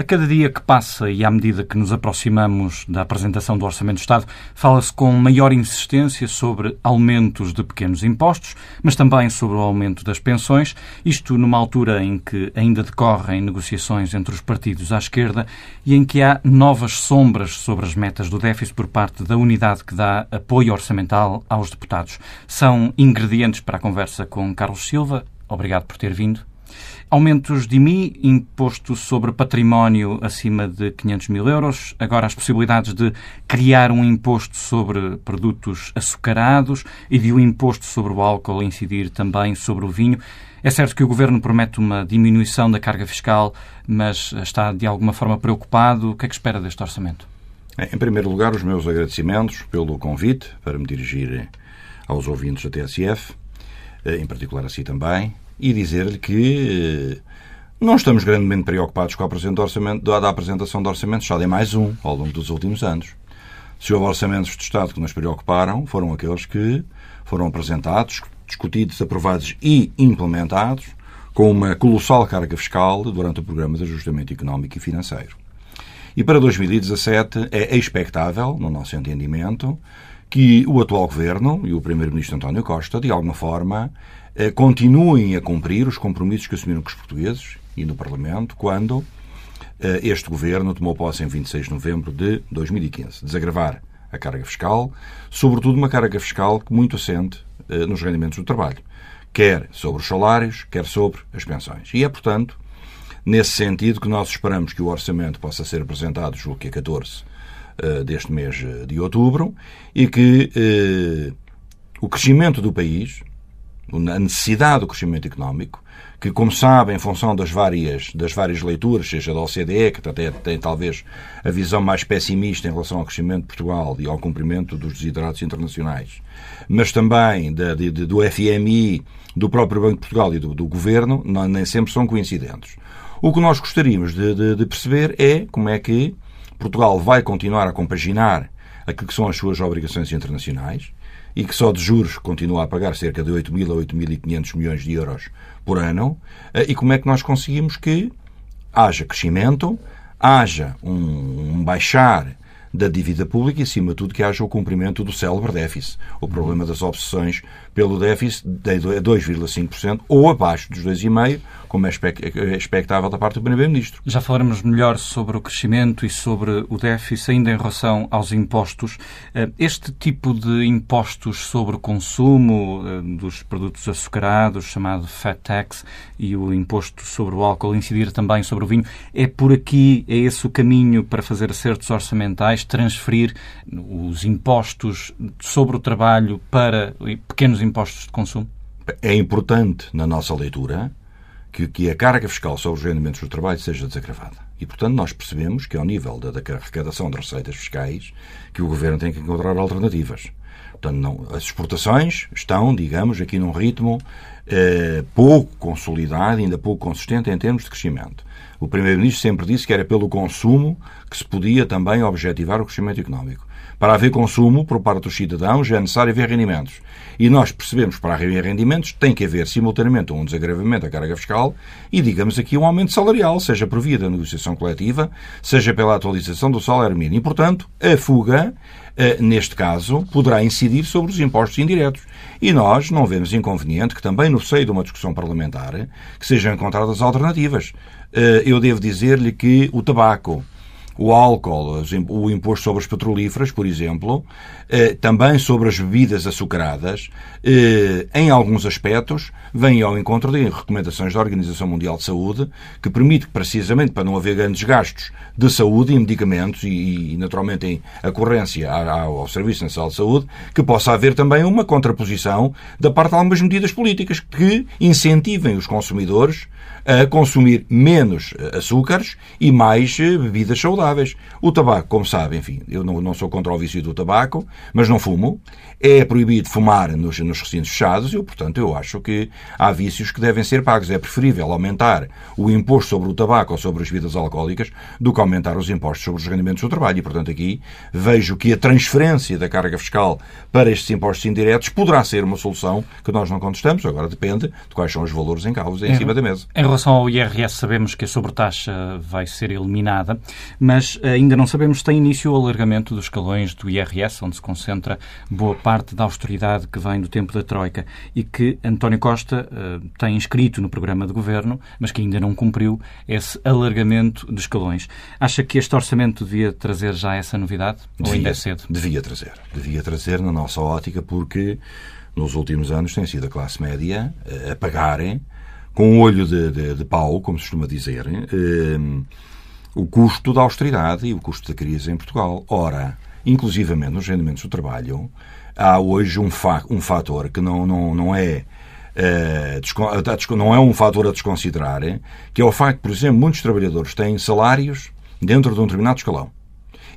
A cada dia que passa e à medida que nos aproximamos da apresentação do Orçamento do Estado, fala-se com maior insistência sobre aumentos de pequenos impostos, mas também sobre o aumento das pensões, isto numa altura em que ainda decorrem negociações entre os partidos à esquerda e em que há novas sombras sobre as metas do déficit por parte da unidade que dá apoio orçamental aos deputados. São ingredientes para a conversa com Carlos Silva. Obrigado por ter vindo. Aumentos de IMI, imposto sobre património acima de 500 mil euros. Agora as possibilidades de criar um imposto sobre produtos açucarados e de um imposto sobre o álcool incidir também sobre o vinho. É certo que o Governo promete uma diminuição da carga fiscal, mas está de alguma forma preocupado. O que é que espera deste orçamento? Em primeiro lugar, os meus agradecimentos pelo convite para me dirigir aos ouvintes da TSF, em particular a si também, e dizer-lhe que eh, não estamos grandemente preocupados com a apresentação de orçamentos, só de mais um ao longo dos últimos anos. Se houve orçamentos de Estado que nos preocuparam, foram aqueles que foram apresentados, discutidos, aprovados e implementados com uma colossal carga fiscal durante o programa de ajustamento económico e financeiro. E para 2017 é expectável, no nosso entendimento, que o atual governo e o primeiro-ministro António Costa, de alguma forma, continuem a cumprir os compromissos que assumiram com os portugueses e no Parlamento quando eh, este governo tomou posse em 26 de novembro de 2015. Desagravar a carga fiscal, sobretudo uma carga fiscal muito assente eh, nos rendimentos do trabalho, quer sobre os salários, quer sobre as pensões. E é, portanto, nesse sentido que nós esperamos que o orçamento possa ser apresentado, julgo que é 14 deste mês de outubro, e que o crescimento do país, a necessidade do crescimento económico, que, como sabem, em função das várias, das várias leituras, seja da OCDE, que até tem talvez a visão mais pessimista em relação ao crescimento de Portugal e ao cumprimento dos desiderados internacionais, mas também da, de, do FMI, do próprio Banco de Portugal e do, do Governo, não, nem sempre são coincidentes. O que nós gostaríamos de, de, de perceber é como é que Portugal vai continuar a compaginar aquilo que são as suas obrigações internacionais, e que só de juros continua a pagar cerca de 8.000 a 8.500 milhões de euros por ano, eh, e como é que nós conseguimos que haja crescimento, haja um, um baixar da dívida pública e, acima de tudo, que haja o cumprimento do célebre déficit. O problema das obsessões pelo déficit de 2,5% ou abaixo dos 2,5%, como é, é expectável da parte do Primeiro-Ministro. Já falaremos melhor sobre o crescimento e sobre o déficit, ainda em relação aos impostos. Eh, este tipo de impostos sobre o consumo eh, dos produtos açucarados, chamado Fat Tax, e o imposto sobre o álcool incidir também sobre o vinho, é por aqui, é esse o caminho para fazer acertos orçamentais, transferir os impostos sobre o trabalho para pequenos impostos de consumo? É importante, na nossa leitura, que, que a carga fiscal sobre os rendimentos do trabalho seja desagravada. E, portanto, nós percebemos que, ao nível da, da arrecadação de receitas fiscais, que o Governo tem que encontrar alternativas. Portanto, não, as exportações estão, digamos, aqui num ritmo eh, pouco consolidado, ainda pouco consistente em termos de crescimento. O Primeiro-Ministro sempre disse que era pelo consumo que se podia também objetivar o crescimento económico. Para haver consumo por parte dos cidadãos é necessário haver rendimentos. E nós percebemos que para haver rendimentos tem que haver simultaneamente um desagravamento da carga fiscal e, digamos aqui, um aumento salarial, seja por via da negociação coletiva, seja pela atualização do salário mínimo. E, portanto, a fuga, eh, neste caso, poderá incidir sobre os impostos indiretos. E nós não vemos inconveniente que também no seio de uma discussão parlamentar que sejam encontradas alternativas. Eh, eu devo dizer-lhe que o tabaco, o álcool, o imposto sobre as petrolíferas, por exemplo, eh, também sobre as bebidas açucaradas, eh, em alguns aspectos, vem ao encontro de recomendações da Organização Mundial de Saúde, que permite, precisamente para não haver grandes gastos de saúde em medicamentos e, naturalmente, em acorrência ao Serviço Nacional de Saúde, que possa haver também uma contraposição da parte de algumas medidas políticas que incentivem os consumidores a consumir menos açúcares e mais bebidas saudáveis saudáveis. O tabaco, como sabe, enfim, eu não, não sou contra o vício do tabaco, mas não fumo. É proibido fumar nos, nos recintos fechados e, portanto, eu acho que há vícios que devem ser pagos. É preferível aumentar o imposto sobre o tabaco ou sobre as bebidas alcoólicas do que aumentar os impostos sobre os rendimentos do trabalho. E, portanto, aqui vejo que a transferência da carga fiscal para estes impostos indiretos poderá ser uma solução que nós não contestamos. Agora depende de quais são os valores em causa em, em cima da mesa. Em relação ao IRS, sabemos que a sobretaxa vai ser eliminada, mas ainda não sabemos se tem início o alargamento dos escalões do IRS, onde se concentra boa parte da austeridade que vem do tempo da Troika e que António Costa uh, tem inscrito no programa de governo, mas que ainda não cumpriu esse alargamento de escalões. Acha que este orçamento devia trazer já essa novidade? Devia, ou ainda é cedo? Devia trazer. Devia trazer na nossa ótica, porque nos últimos anos tem sido a classe média a pagarem com um olho de, de, de pau, como se costuma dizer, eh, o custo da austeridade e o custo da crise em Portugal. Ora, inclusivamente nos rendimentos do trabalho, há hoje um, fa um fator que não, não, não é eh, não é um fator a desconsiderar, que é o facto, por exemplo, muitos trabalhadores têm salários dentro de um determinado escalão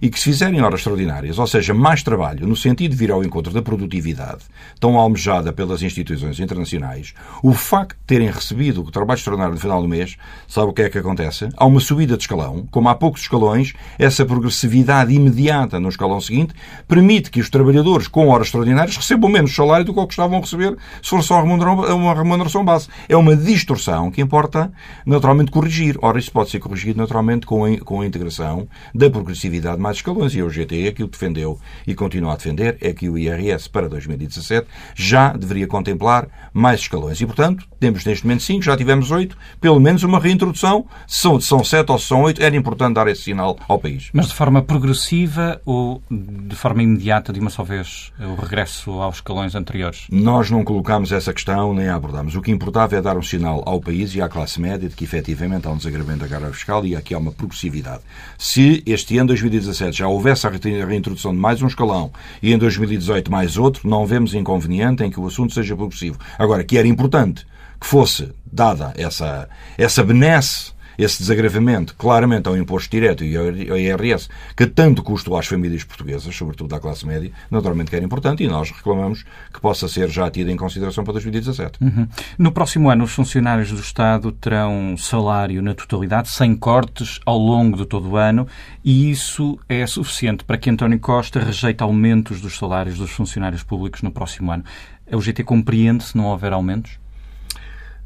e que se fizerem horas extraordinárias, ou seja, mais trabalho, no sentido de vir ao encontro da produtividade tão almejada pelas instituições internacionais, o facto de terem recebido o trabalho extraordinário no final do mês, sabe o que é que acontece? Há uma subida de escalão, como há poucos escalões, essa progressividade imediata no escalão seguinte permite que os trabalhadores com horas extraordinárias recebam menos salário do que o que estavam a receber se for só uma remuneração base. É uma distorção que importa naturalmente corrigir. Ora, isso pode ser corrigido naturalmente com a, integração da progressividade mais mais escalões. E o GTE aquilo que defendeu e continua a defender é que o IRS para 2017 já deveria contemplar mais escalões. E, portanto, temos neste momento 5, já tivemos 8, pelo menos uma reintrodução. Se são, são 7 ou se são 8, era importante dar esse sinal ao país. Mas de forma progressiva ou de forma imediata, de uma só vez, o regresso aos escalões anteriores? Nós não colocámos essa questão nem a abordámos. O que importava é dar um sinal ao país e à classe média de que efetivamente há um desagravamento da carga fiscal e aqui há uma progressividade. Se este ano 2017 2017 já houvesse a reintrodução de mais um escalão e em 2018 mais outro, não vemos inconveniente em que o assunto seja progressivo. Agora, que era importante que fosse dada essa, essa benesse esse desagravamento claramente ao imposto direto e ao IRS, que tanto custou às famílias portuguesas, sobretudo à classe média, naturalmente que era importante e nós reclamamos que possa ser já tido em consideração para 2017. Uhum. No próximo ano, os funcionários do Estado terão salário na totalidade, sem cortes, ao longo de todo o ano, e isso é suficiente para que António Costa rejeite aumentos dos salários dos funcionários públicos no próximo ano. O GT compreende se não houver aumentos?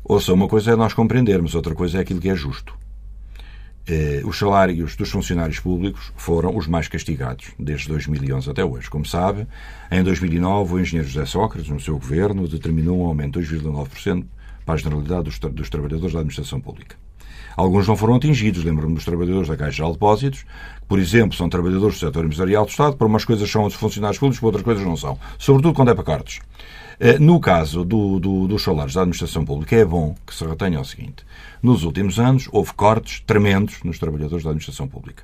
Ouça, uma coisa é nós compreendermos, outra coisa é aquilo que é justo. Eh, os salários dos funcionários públicos foram os mais castigados desde 2011 até hoje. Como sabe, em 2009 o engenheiro José Sócrates, no seu governo, determinou um aumento de 2,9% para a generalidade dos, dos trabalhadores da administração pública. Alguns não foram atingidos. Lembro-me dos trabalhadores da Caixa de Depósitos, que, por exemplo, são trabalhadores do setor empresarial do Estado, para umas coisas são os funcionários públicos, para outras coisas não são. Sobretudo quando é para cortes. Eh, no caso do, do, dos salários da administração pública, é bom que se retenha o seguinte. Nos últimos anos, houve cortes tremendos nos trabalhadores da administração pública.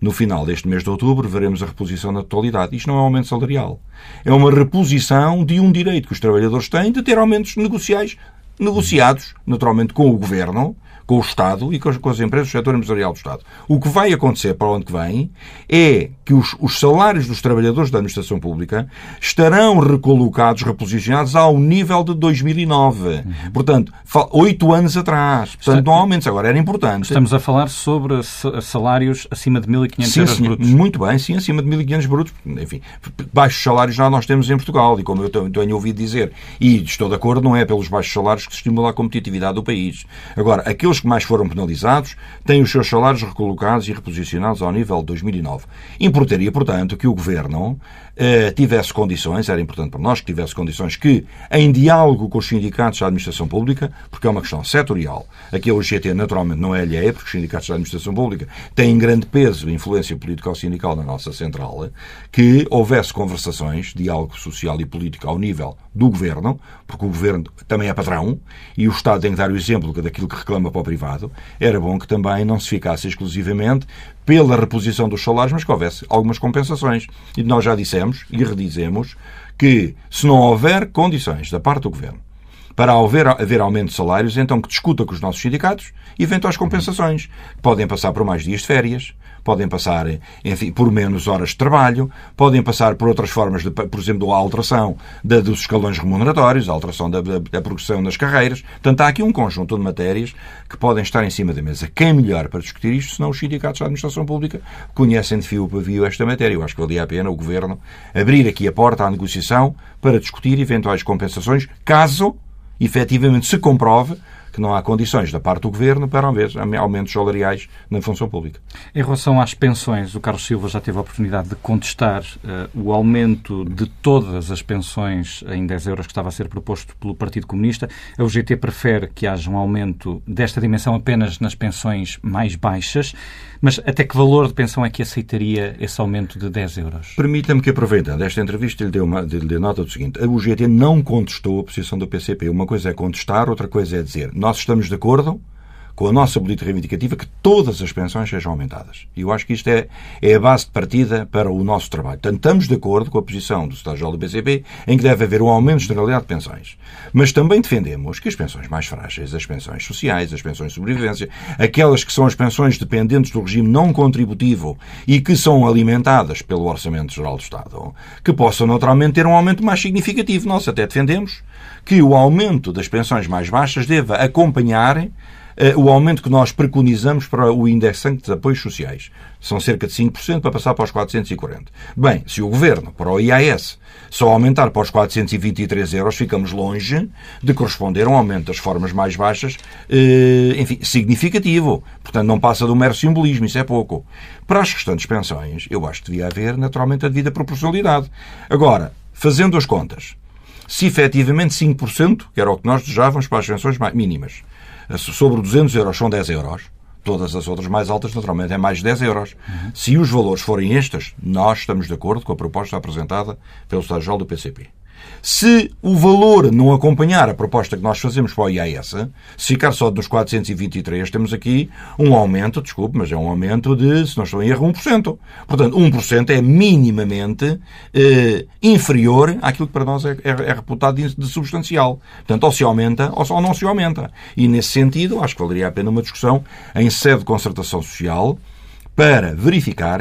No final deste mês de outubro, veremos a reposição na totalidade. Isto não é um aumento salarial. É uma reposição de um direito que os trabalhadores têm de ter aumentos negociais negociados, naturalmente, com o Governo, com o Estado e com as, com as empresas do setor empresarial do Estado. O que vai acontecer para onde vem é que os, os salários dos trabalhadores da administração pública estarão recolocados, reposicionados ao nível de 2009. Uhum. Portanto, oito anos atrás. Portanto, não aumentos. Agora, era importante. Estamos a falar sobre salários acima de 1.500 euros brutos. Muito bem, sim, acima de 1.500 brutos. Enfim, baixos salários já nós temos em Portugal. E como eu tenho ouvido dizer, e estou de acordo, não é pelos baixos salários que se estimula a competitividade do país. Agora, aqueles que mais foram penalizados têm os seus salários recolocados e reposicionados ao nível de 2009. Importaria, portanto, que o Governo eh, tivesse condições, era importante para nós que tivesse condições que, em diálogo com os sindicatos da administração pública, porque é uma questão setorial, aqui a UGT naturalmente não é alheia, porque os sindicatos da administração pública têm grande peso e influência político-sindical na nossa central, que houvesse conversações, diálogo social e político ao nível do Governo, porque o Governo também é patrão e o Estado tem que dar o exemplo daquilo que reclama para o privado, era bom que também não se ficasse exclusivamente pela reposição dos salários, mas que houvesse algumas compensações. E nós já dissemos e redizemos que se não houver condições da parte do Governo para haver, haver aumento de salários, então que discuta com os nossos sindicatos eventuais compensações. Podem passar por mais dias de férias, podem passar, enfim, por menos horas de trabalho, podem passar por outras formas, de, por exemplo, a alteração da, dos escalões remuneratórios, a alteração da, da, da, progressão das carreiras. Portanto, há aqui um conjunto de matérias que podem estar em cima da mesa. Quem melhor para discutir isto, senão os sindicatos da administração pública conhecem de fio para fio esta matéria. Eu acho que valia a pena o Governo abrir aqui a porta à negociação para discutir eventuais compensações, caso efetivamente se comprove que não há condições da parte do Governo para haver aumentos salariais na função pública. Em relação às pensões, o Carlos Silva já teve a oportunidade de contestar uh, o aumento de todas as pensões em 10 euros que estava a ser proposto pelo Partido Comunista. A UGT prefere que haja um aumento desta dimensão apenas nas pensões mais baixas. Mas até que valor de pensão é que aceitaria esse aumento de 10 euros? Permita-me que, aproveitando esta entrevista, lhe dê, uma, lhe dê nota do seguinte. A UGT não contestou a posição do PCP. Uma coisa é contestar, outra coisa é dizer nós estamos de acordo com a nossa política reivindicativa, que todas as pensões sejam aumentadas. E eu acho que isto é, é a base de partida para o nosso trabalho. Portanto, estamos de acordo com a posição do Estado-Geral do BCP em que deve haver um aumento de generalidade de pensões. Mas também defendemos que as pensões mais frágeis, as pensões sociais, as pensões de sobrevivência, aquelas que são as pensões dependentes do regime não contributivo e que são alimentadas pelo Orçamento Geral do Estado, que possam naturalmente ter um aumento mais significativo. Nós até defendemos que o aumento das pensões mais baixas deva acompanhar eh, o aumento que nós preconizamos para o indexante de apoios sociais. São cerca de 5% para passar para os 440. Bem, se o Governo, para o IAS, só aumentar para os 423 euros, ficamos longe de corresponder a um aumento das formas mais baixas, eh, enfim, significativo. Portanto, não passa do mero simbolismo, isso é pouco. Para as restantes pensões, eu acho que devia haver, naturalmente, a devida proporcionalidade. Agora, fazendo as contas, se efetivamente 5%, que era o que nós desejávamos para as pensões mínimas, sobre 200 euros são 10 euros. Todas as outras mais altas, naturalmente, é mais de 10 euros. Uhum. Se os valores forem estes, nós estamos de acordo com a proposta apresentada pelo Estado-Geral do PCP. Se o valor não acompanhar a proposta que nós fazemos para o IAS, se ficar só nos 423, temos aqui um aumento, desculpe, mas é um aumento de, se não estou em erro, 1%. Portanto, 1% é minimamente eh, inferior àquilo que para nós é, é, é reputado de, de, substancial. Portanto, ou se aumenta ou, ou não se aumenta. E, nesse sentido, acho que valeria a pena uma discussão em sede de concertação social para verificar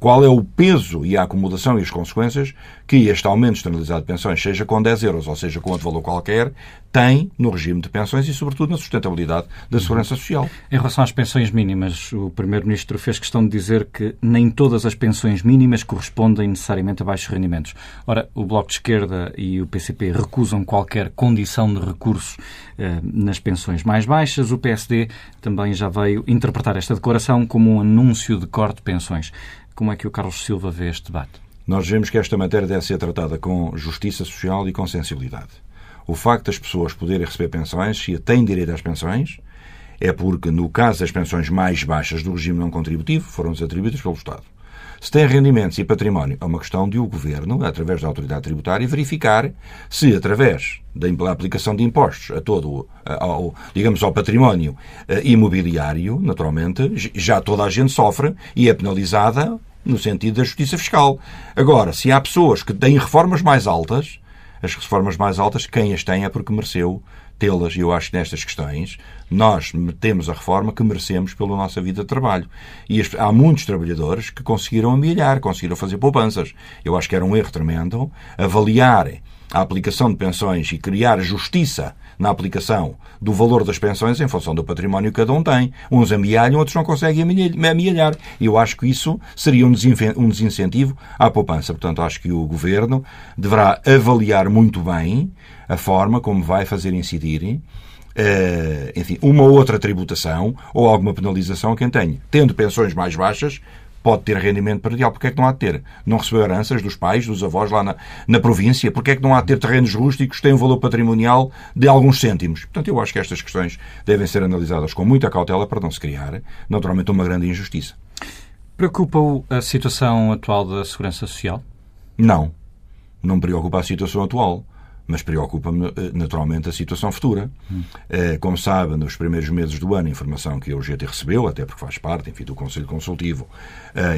qual é o peso e a acomodação e as consequências que este aumento externalizado de pensões, seja com 10 euros ou seja com outro valor qualquer, tem no regime de pensões e, sobretudo, na sustentabilidade da segurança social. Em relação às pensões mínimas, o Primeiro-Ministro fez questão de dizer que nem todas as pensões mínimas correspondem necessariamente a baixos rendimentos. Ora, o Bloco de Esquerda e o PCP recusam qualquer condição de recurso eh, nas pensões mais baixas. O PSD também já veio interpretar esta declaração como um anúncio de corte de pensões. Como é que o Carlos Silva vê este debate? Nós vemos que esta matéria deve ser tratada com justiça social e com sensibilidade. O facto das pessoas poderem receber pensões, se têm direito às pensões, é porque, no caso das pensões mais baixas do regime não contributivo, foram-nos atribuídas pelo Estado. Se tem rendimentos e património, é uma questão de o Governo, através da autoridade tributária, verificar se, através da aplicação de impostos a todo, ao, digamos, ao património eh, imobiliário, naturalmente, já toda a gente sofre e é penalizada no sentido da justiça fiscal. Agora, se há pessoas que têm reformas mais altas, as reformas mais altas, quem as tem é porque mereceu tê-las. E eu acho que nestas questões nós temos a reforma que merecemos pela nossa vida de trabalho. E há muitos trabalhadores que conseguiram amelhar, conseguiram fazer poupanças. Eu acho que era um erro tremendo avaliar a aplicação de pensões e criar justiça na aplicação do valor das pensões em função do património que cada um tem. Uns amealham, outros não conseguem amealhar. Eu acho que isso seria um desincentivo à poupança. Portanto, acho que o Governo deverá avaliar muito bem a forma como vai fazer incidir Uh, enfim, uma outra tributação ou alguma penalização a quem tenha. Tendo pensões mais baixas, pode ter rendimento predial. Porquê é que não há de ter? Não recebeu heranças dos pais, dos avós lá na, na província? Porquê é que não há de ter terrenos rústicos que têm um valor patrimonial de alguns cêntimos? Portanto, eu acho que estas questões devem ser analisadas com muita cautela para não se criar, naturalmente, uma grande injustiça. Preocupa-o a situação atual da Segurança Social? Não. Não me preocupa a situação atual. Mas preocupa-me eh, naturalmente a situação futura. Hum. Como sabe, nos primeiros meses do ano, a informação que a UGT recebeu, até porque faz parte, enfim, do Conselho Consultivo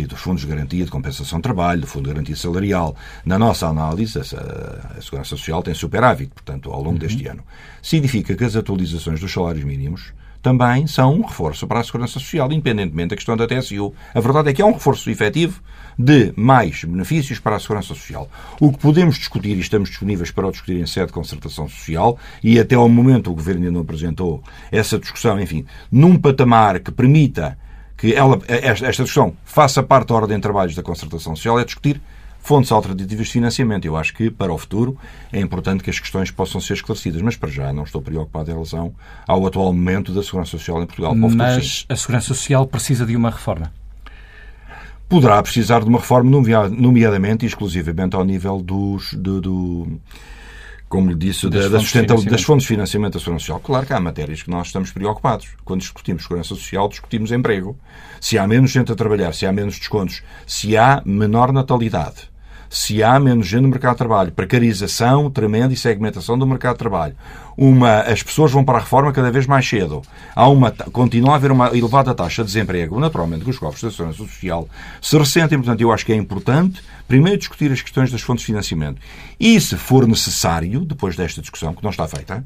e dos Fundos de Garantia de Compensação de Trabalho, do Fundo de Garantia Salarial, na nossa análise, a Segurança Social tem superávit, portanto, ao longo uhum. deste ano. Significa que as atualizações dos salários mínimos também são um reforço para a Segurança Social, independentemente da questão da TSU. A verdade é que é um reforço efetivo de mais benefícios para a Segurança Social. O que podemos discutir, e estamos disponíveis para o discutir em sede de concertação social, e até ao momento o Governo ainda não apresentou essa discussão, enfim, num patamar que permita que ela, esta discussão faça parte da ordem de trabalhos da concertação social, é discutir fontes alternativas de financiamento. Eu acho que, para o futuro, é importante que as questões possam ser esclarecidas, mas para já não estou preocupado em relação ao atual momento da Segurança Social em Portugal. Mas a Segurança Social precisa de uma reforma? Poderá precisar de uma reforma, nomeadamente e exclusivamente ao nível dos, do, do como lhe disse, das, da, fontes das fontes de financiamento da Segurança Social. Claro que há matérias que nós estamos preocupados. Quando discutimos Segurança Social, discutimos emprego. Se há menos gente a trabalhar, se há menos descontos, se há menor natalidade, se há menos gente no mercado de trabalho, precarização tremenda e segmentação do mercado de trabalho, uma, as pessoas vão para a reforma cada vez mais cedo, há uma, continua a haver uma elevada taxa de desemprego, naturalmente que os cofres da Segurança Social se ressentem, portanto eu acho que é importante primeiro discutir as questões das fontes de financiamento. E, se for necessário, depois desta discussão, que não está feita,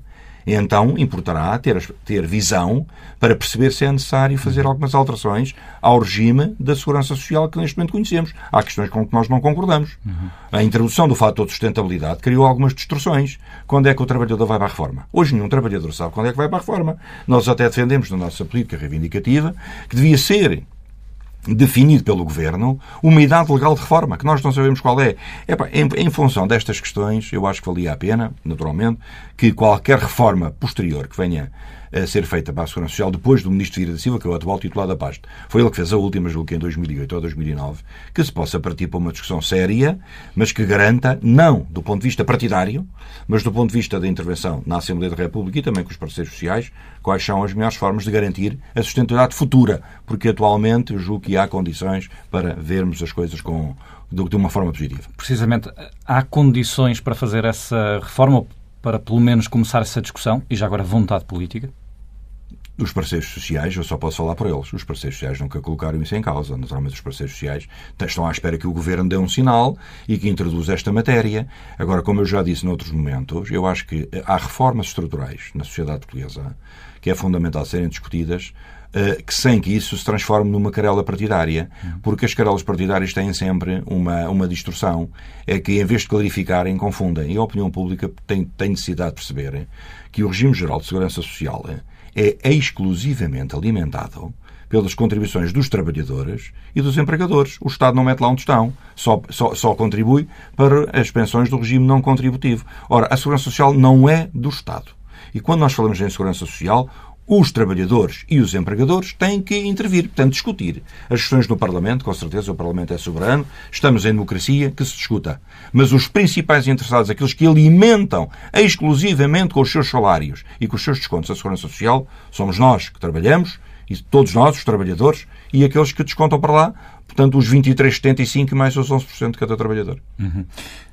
então importará ter, ter visão para perceber se é necessário fazer uhum. algumas alterações ao regime da segurança social que neste momento conhecemos. Há questões com que nós não concordamos. Uhum. A introdução do fator de sustentabilidade criou algumas distorções. Quando é que o trabalhador vai para a reforma? Hoje nenhum trabalhador sabe quando é que vai para a reforma. Nós até defendemos na nossa política reivindicativa que devia ser definido pelo Governo uma idade legal de reforma, que nós não sabemos qual é. em, em, função destas questões, eu acho que valia a pena, naturalmente, que qualquer reforma posterior que venha a ser feita para a Segurança Social depois do Ministro Vieira da Silva, que é o atual titular da pasta. Foi ele que fez a última, julgo que em 2008 ou 2009, que se possa partir para uma discussão séria, mas que garanta, não do ponto de vista partidário, mas do ponto de vista da intervenção na Assembleia da República e também com os parceiros sociais, quais são as melhores formas de garantir a sustentabilidade futura, porque atualmente eu julgo que há condições para vermos as coisas com, de uma forma positiva. Precisamente, há condições para fazer essa reforma, para pelo menos começar essa discussão, e já agora vontade política? Os parceiros sociais, eu só posso falar por eles, os parceiros sociais nunca colocaram isso em causa. Naturalmente, os parceiros sociais estão à espera que o governo dê um sinal e que introduza esta matéria. Agora, como eu já disse noutros momentos, eu acho que há reformas estruturais na sociedade portuguesa que é fundamental serem discutidas eh, que sem que isso se transforme numa carela partidária, porque as carelas partidárias têm sempre uma, uma distorção, é que em vez de clarificarem, confundem. E a opinião pública tem, tem necessidade de perceber que o regime geral de segurança social é exclusivamente alimentado pelas contribuições dos trabalhadores e dos empregadores. O Estado não mete lá onde estão, só, só, só contribui para as pensões do regime não contributivo. Ora, a Segurança Social não é do Estado. E quando nós falamos em Segurança Social, os trabalhadores e os empregadores têm que intervir, portanto, discutir. As questões no Parlamento, com certeza, o Parlamento é soberano, estamos em democracia, que se discuta. Mas os principais interessados, aqueles que alimentam exclusivamente com os seus salários e com os seus descontos a Segurança Social, somos nós que trabalhamos, e todos nós, os trabalhadores, e aqueles que descontam para lá Portanto, os 23,75 mais os 11% de cada trabalhador. Uhum.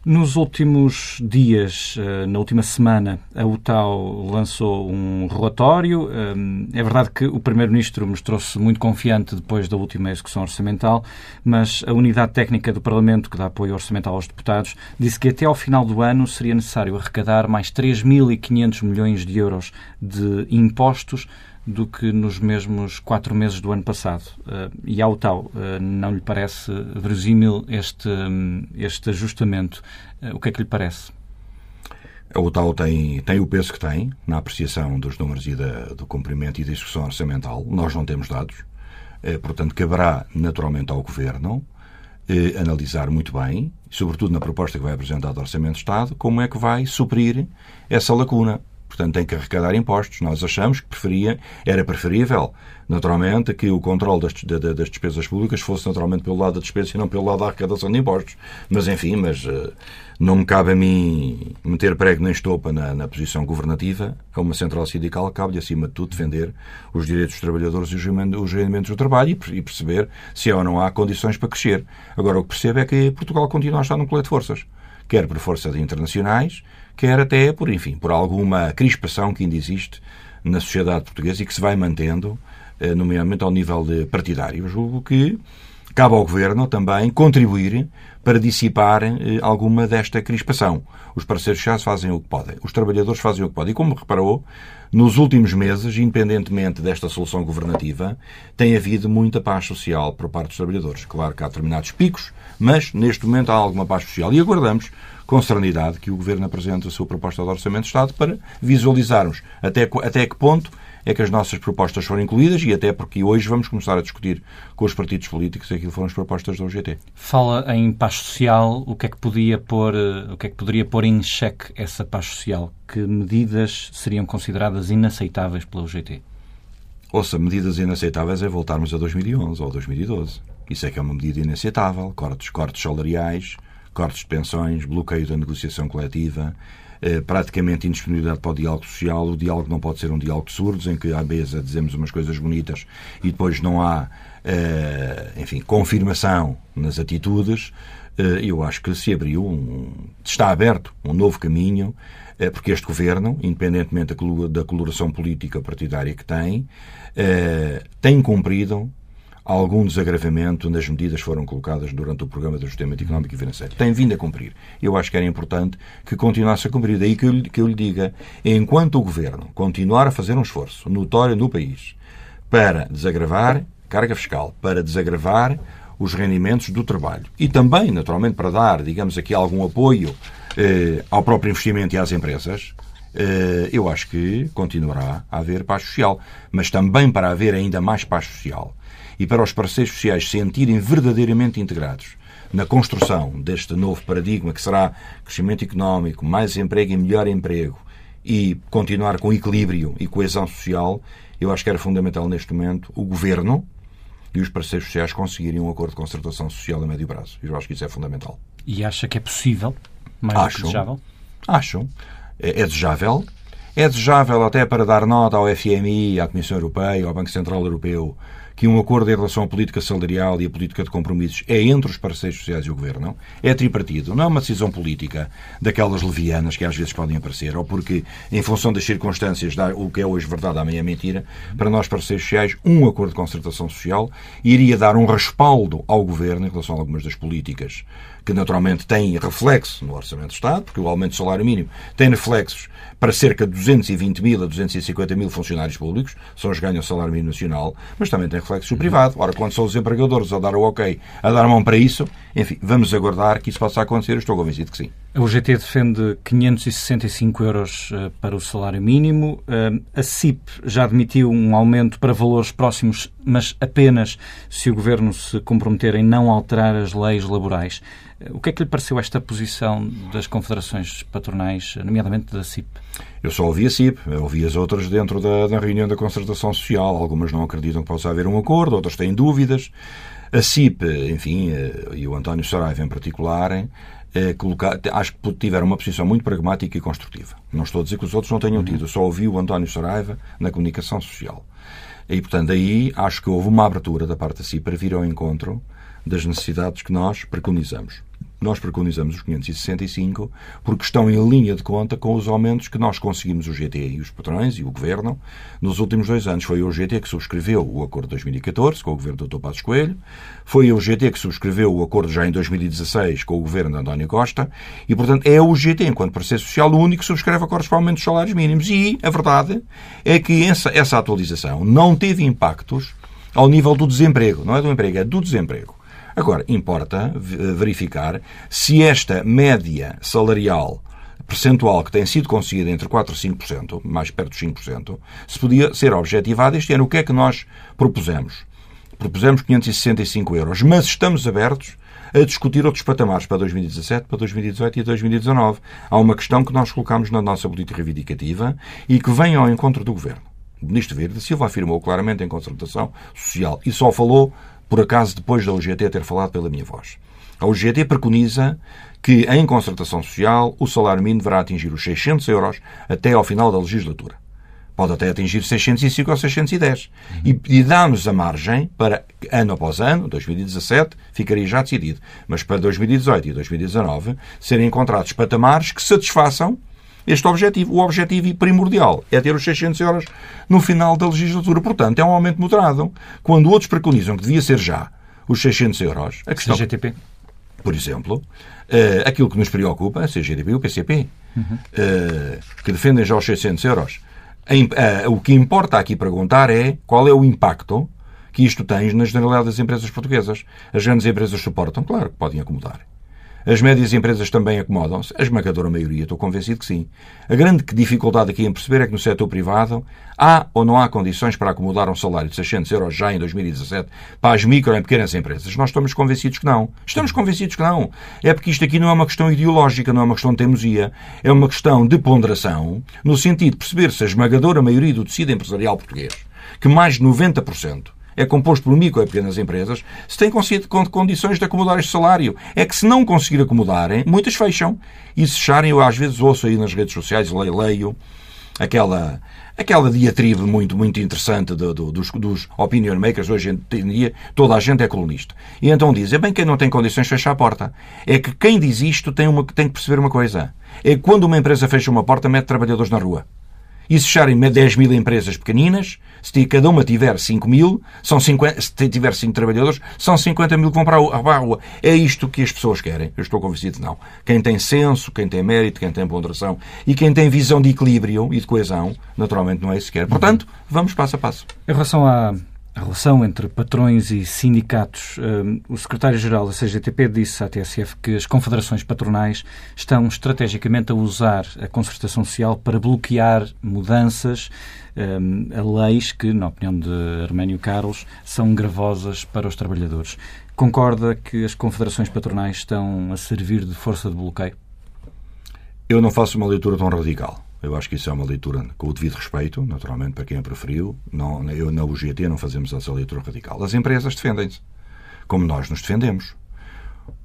Nos últimos dias, eh, na última semana, a UTAU lançou um relatório. Eh, é verdade que o Primeiro-Ministro mostrou-se muito confiante depois da última execução orçamental, mas a Unidade Técnica do Parlamento, que dá apoio orçamental aos deputados, disse que até ao final do ano seria necessário arrecadar mais 3.500 milhões de euros de impostos do que nos mesmos quatro meses do ano passado. Uh, e ao tal, uh, não lhe parece verosímil este, um, este ajustamento? Uh, o que é que lhe parece? A OTAU tem, tem o peso que tem na apreciação dos números e da, do cumprimento e da execução orçamental. Nós não temos dados. portanto, caberá naturalmente ao Governo analisar muito bem, sobretudo na proposta que vai apresentar do Orçamento de Estado, como é que vai suprir essa lacuna portanto tem que arrecadar impostos. Nós achamos que preferia, era preferível, naturalmente, que o controle das, das, despesas públicas fosse naturalmente pelo lado da despesa e não pelo lado da arrecadação de impostos. Mas, enfim, mas uh, não me cabe a mim meter prego nem estopa na, na posição governativa. A uma central sindical cabe-lhe, acima de tudo, defender os direitos dos trabalhadores e os rendimentos do trabalho e, e perceber se há ou não há condições para crescer. Agora, o que percebo é que Portugal continua a estar num colete de forças quer por força de internacionais, quer até por, enfim, por alguma crispação que ainda existe na sociedade portuguesa e que se vai mantendo, eh, nomeadamente ao nível de partidário. Eu julgo que cabe ao Governo também contribuir para dissipar eh, alguma desta crispação. Os parceiros sociais fazem o que podem, os trabalhadores fazem o que podem. E como reparou, nos últimos meses, independentemente desta solução governativa, tem havido muita paz social por parte dos trabalhadores. Claro que há determinados picos, mas neste momento há alguma paz social. E aguardamos com serenidade que o Governo apresente a sua proposta de Orçamento de Estado para visualizarmos até, até que ponto é que as nossas propostas foram incluídas e até porque hoje vamos começar a discutir com os partidos políticos aquilo que foram as propostas da UGT. Fala em paz social, o que é que podia pôr, o que é que poderia pôr em xeque essa paz social? Que medidas seriam consideradas inaceitáveis pela UGT? Ouça, medidas inaceitáveis é voltarmos a 2011 ou 2012. Isso é que é uma medida inaceitável. Cortes, cortes salariais, cortes de pensões, bloqueio da negociação coletiva, eh, praticamente indisponibilidade para o diálogo social. O diálogo não pode ser um diálogo de surdos, em que à mesa dizemos umas coisas bonitas e depois não há, eh, enfim, confirmação nas atitudes. Eh, eu acho que se abriu, um, está aberto um novo caminho, porque este governo, independentemente da coloração política partidária que tem, tem cumprido algum desagravamento nas medidas que foram colocadas durante o programa do Ajustamento Económico e Financeiro. Tem vindo a cumprir. Eu acho que era importante que continuasse a cumprir. Daí que eu, que eu lhe diga, enquanto o Governo continuar a fazer um esforço notório no país para desagravar carga fiscal, para desagravar os rendimentos do trabalho e também, naturalmente, para dar, digamos aqui, algum apoio eh, ao próprio investimento e às empresas, eh, eu acho que continuará a haver paz social. Mas também para haver ainda mais paz social e para os parceiros sociais sentirem verdadeiramente integrados na construção deste novo paradigma que será crescimento económico, mais emprego e melhor emprego e continuar com equilíbrio e coesão social, eu acho que era fundamental neste momento o Governo e os parceiros sociais conseguirem um acordo de concertação social a médio prazo. Eu acho que isso é fundamental. E acha que é possível? Mais acho, desejável? Acho. É, é desejável. É desejável até para dar nota ao FMI, à Comissão Europeia, ao Banco Central Europeu, que um acordo em relação à política salarial e à política de compromissos é entre os parceiros sociais e o Governo, é tripartido, não é uma decisão política daquelas levianas que às vezes podem aparecer, ou porque, em função das circunstâncias, o que é hoje verdade, amanhã é mentira, para nós, parceiros sociais, um acordo de concertação social iria dar um respaldo ao Governo em relação a algumas das políticas que naturalmente têm reflexo no Orçamento do Estado, porque o aumento do salário mínimo tem reflexos para cerca de 220 mil a 250 mil funcionários públicos, são os que ganham salário mínimo nacional, mas também tem reflexo no privado. Ora, quando são os empregadores a dar o ok, a dar a mão para isso, enfim, vamos aguardar que isso possa acontecer, estou convencido que sim. A UGT defende 565 euros eh, para o salário mínimo. Eh, a CIP já admitiu um aumento para valores próximos, mas apenas se o Governo se comprometer em não alterar as leis laborais. O que é que lhe pareceu esta posição das confederações patronais, nomeadamente da CIP? Eu só ouvi a CIP, ouvi as outras dentro da, da reunião da concertação social. Algumas não acreditam que possa haver um acordo, outras têm dúvidas. A CIP, enfim, eh, e o António Saraiva em particular, eh, colocar, acho que tiveram uma posição muito pragmática e construtiva. Não estou a dizer que os outros não tenham tido, eu só ouvi o António Saraiva na comunicação social. E, portanto, aí acho que houve uma abertura da parte da CIP para vir ao encontro das necessidades que nós preconizamos nós preconizamos os 565 porque estão em linha de conta com os aumentos que nós conseguimos, o GT e os patrões e o Governo, nos últimos dois anos. Foi o GT que subscreveu o acordo de 2014 com o Governo do Dr. Passos Coelho, foi o GT que subscreveu o acordo já em 2016 com o Governo de António Costa e, portanto, é o GT, enquanto processo social, o único que subscreve acordos para aumento dos salários mínimos. E a verdade é que essa, essa atualização não teve impactos ao nível do desemprego. Não é do emprego, é do desemprego. Agora, importa verificar se esta média salarial percentual que tem sido conseguida entre 4% e 5%, mais perto dos 5%, se podia ser objetivada este ano. O que é que nós propusemos? Propusemos 565 euros, mas estamos abertos a discutir outros patamares para 2017, para 2018 e 2019. Há uma questão que nós colocamos na nossa política reivindicativa e que vem ao encontro do Governo. O Ministro Verde Silva afirmou claramente em concertação social e só falou por acaso depois da UGT ter falado pela minha voz. A UGT preconiza que, em concertação social, o salário mínimo deverá atingir os 600 euros até ao final da legislatura. Pode até atingir 605 ou 610. E, dá-nos a margem para, ano após ano, 2017, ficaria já decidido, mas para 2018 e 2019, serem encontrados patamares que satisfaçam este objetivo. O objetivo primordial é ter os 600 euros no final da legislatura. Portanto, é um aumento moderado. Quando outros preconizam que devia ser já os 600 euros... A questão... CGTP? Por exemplo, uh, aquilo que nos preocupa, a CGTP e o PCP, uhum. uh, que defendem já os 600 euros. Uh, o que importa aqui perguntar é qual é o impacto que isto tem na generalidade das empresas portuguesas. As grandes empresas suportam? Claro que podem acomodar. As médias empresas também acomodam-se? A esmagadora maioria, estou convencido que sim. A grande dificuldade aqui em perceber é que no setor privado há ou não há condições para acomodar um salário de 600 euros já em 2017 para as micro e pequenas empresas. Nós estamos convencidos que não. Estamos convencidos que não. É porque isto aqui não é uma questão ideológica, não é uma questão de teimosia. É uma questão de ponderação, no sentido de perceber se a esmagadora maioria do tecido empresarial português, que mais de 90% é composto por micro e pequenas empresas, se tem condições de acomodar este salário. É que se não conseguir acomodarem, muitas fecham. E se fecharem, eu às vezes ouço aí nas redes sociais, leio, leio aquela, aquela diatribe muito, muito interessante do, do, dos, dos opinion makers. Hoje em dia, toda a gente é colunista. E então dizem, é bem, quem não tem condições fecha a porta. É que quem diz isto tem, uma, tem que perceber uma coisa. É que quando uma empresa fecha uma porta, mete trabalhadores na rua. E se fecharem 10 mil empresas pequeninas, se cada uma tiver 5 mil, são 50, se tiver 5 trabalhadores, são 50 mil que vão para a rua. É isto que as pessoas querem. Eu estou convencido que não. Quem tem senso, quem tem mérito, quem tem ponderação e quem tem visão de equilíbrio e de coesão, naturalmente não é isso que quer. Portanto, vamos passo a passo. Em relação à a relação entre patrões e sindicatos. Hum, o secretário-geral da CGTP disse à TSF que as confederações patronais estão estrategicamente a usar a concertação social para bloquear mudanças hum, a leis que, na opinião de Arménio Carlos, são gravosas para os trabalhadores. Concorda que as confederações patronais estão a servir de força de bloqueio? Eu não faço uma leitura tão radical. Eu acho que isso é uma leitura com o devido respeito, naturalmente, para quem a preferiu. Não, eu, na UGT, não fazemos essa leitura radical. As empresas defendem-se, como nós nos defendemos.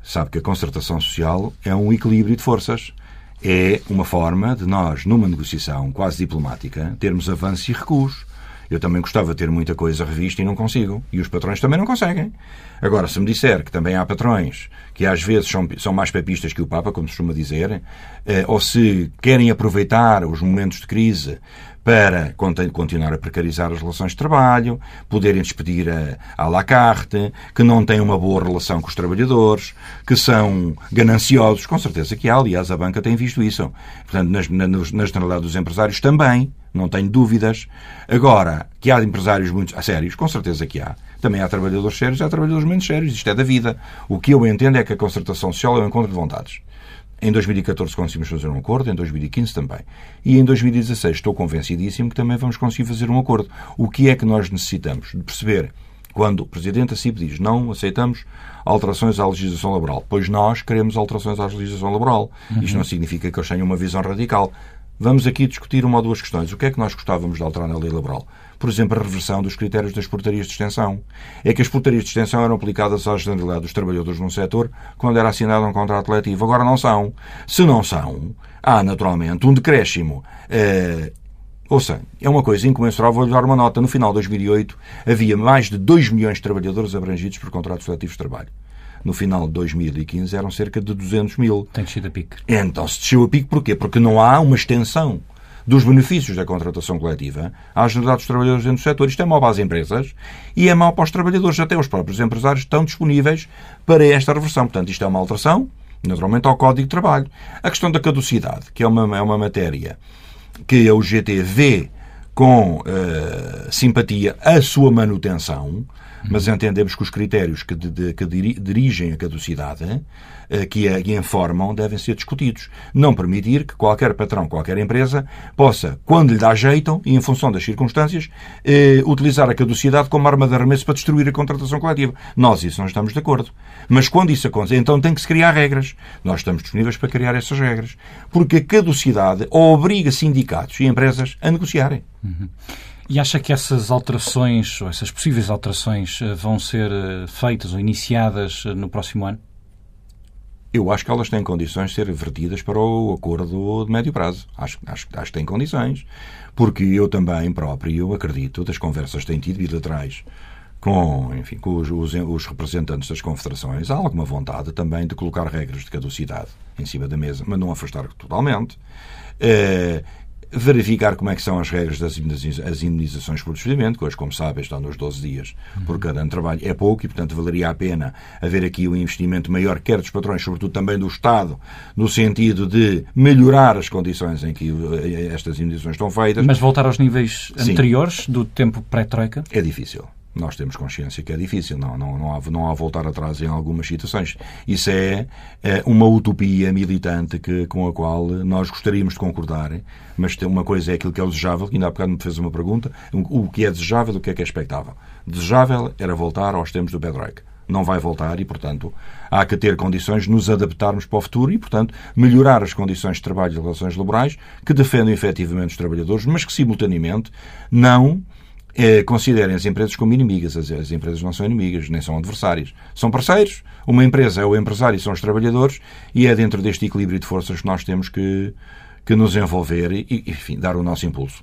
Sabe que a concertação social é um equilíbrio de forças. É uma forma de nós, numa negociação quase diplomática, termos avanços e recuos. Eu também gostava de ter muita coisa revista e não consigo. E os patrões também não conseguem. Agora, se me disser que também há patrões que às vezes são, são mais papistas que o Papa, como se costuma dizer, eh, ou se querem aproveitar os momentos de crise para continuar a precarizar as relações de trabalho, poderem despedir a, a la carte, que não têm uma boa relação com os trabalhadores, que são gananciosos, com certeza que há, aliás, a banca tem visto isso. Portanto, nas, na, na generalidade dos empresários também, não tenho dúvidas. Agora, que há empresários muito sérios, com certeza que há. Também há trabalhadores sérios e há trabalhadores menos sérios. Isto é da vida. O que eu entendo é que a concertação social é um encontro de vontades. Em 2014 conseguimos fazer um acordo, em 2015 também. E em 2016 estou convencidíssimo que também vamos conseguir fazer um acordo. O que é que nós necessitamos? De perceber quando o Presidente assim diz não aceitamos alterações à legislação laboral, pois nós queremos alterações à legislação laboral. Uhum. Isto não significa que eles tenham uma visão radical. Vamos aqui discutir uma ou duas questões. O que é que nós gostávamos de alterar na lei laboral? Por exemplo, a reversão dos critérios das portarias de extensão. É que as portarias de extensão eram aplicadas à generalidade dos trabalhadores num setor quando era assinado um contrato coletivo. Agora não são. Se não são, há naturalmente um decréscimo. Eh, Ouça, é uma coisa incomensurável. Vou-lhe dar uma nota. No final de 2008 havia mais de 2 milhões de trabalhadores abrangidos por contratos coletivos de trabalho no final de 2015 eram cerca de 200 mil. Tem descido a pique. Então se desceu a pique porquê? Porque não há uma extensão dos benefícios da contratação coletiva às generalidades dos trabalhadores dentro do setor. Isto é mau para as empresas e é mau para os trabalhadores. Até os próprios empresários estão disponíveis para esta reversão. Portanto, isto é uma alteração, naturalmente, ao Código de Trabalho. A questão da caducidade, que é uma, é uma matéria que a UGT vê com uh, simpatia a sua manutenção, mas entendemos que os critérios que, de, que dirigem a caducidade, eh, que a informam, devem ser discutidos. Não permitir que qualquer patrão, qualquer empresa, possa, quando lhe dá jeito, e em função das circunstâncias, eh, utilizar a caducidade como arma de arremesso para destruir a contratação coletiva. Nós isso não estamos de acordo. Mas quando isso acontece, então tem que se criar regras. Nós estamos disponíveis para criar essas regras. Porque a caducidade obriga sindicatos e empresas a negociarem. Uhum. E acha que essas alterações, ou essas possíveis alterações, eh, vão ser eh, feitas ou iniciadas eh, no próximo ano? Eu acho que elas têm condições de ser vertidas para o acordo de médio prazo. Acho, acho, acho que têm condições. Porque eu também próprio acredito, das conversas que têm tido bilaterais com, enfim, com os, os, os, representantes das confederações, há alguma vontade também de colocar regras de caducidade em cima da mesa, mas não afastar totalmente. Verificar como é que são as regras das indenizações por despedimento, que como sabem, estão nos 12 dias por cada ano de trabalho. É pouco e, portanto, valeria a pena haver aqui um investimento maior, quer dos patrões, sobretudo também do Estado, no sentido de melhorar as condições em que eh, estas indenizações estão feitas. Mas voltar aos níveis Sim. anteriores do tempo pré-troika? É difícil nós temos consciência que é difícil, não, não, não, há, não há voltar atrás em algumas situações. Isso é, é uma utopia militante que, com a qual nós gostaríamos de concordar, mas uma coisa é aquilo que é desejável, que ainda há bocado me fez uma pergunta, o que é desejável e o que é que é expectável. Desejável era voltar aos tempos do Bedrock. Não vai voltar e, portanto, há que ter condições de nos adaptarmos para o futuro e, portanto, melhorar as condições de trabalho e relações laborais que defendem efetivamente os trabalhadores, mas que, simultaneamente, não eh, considerem as empresas como inimigas. As, as, empresas não são inimigas, nem são adversários. São parceiros. Uma empresa é o empresário e são os trabalhadores, e é dentro deste equilíbrio de forças que nós temos que, que nos envolver e, enfim, dar o nosso impulso.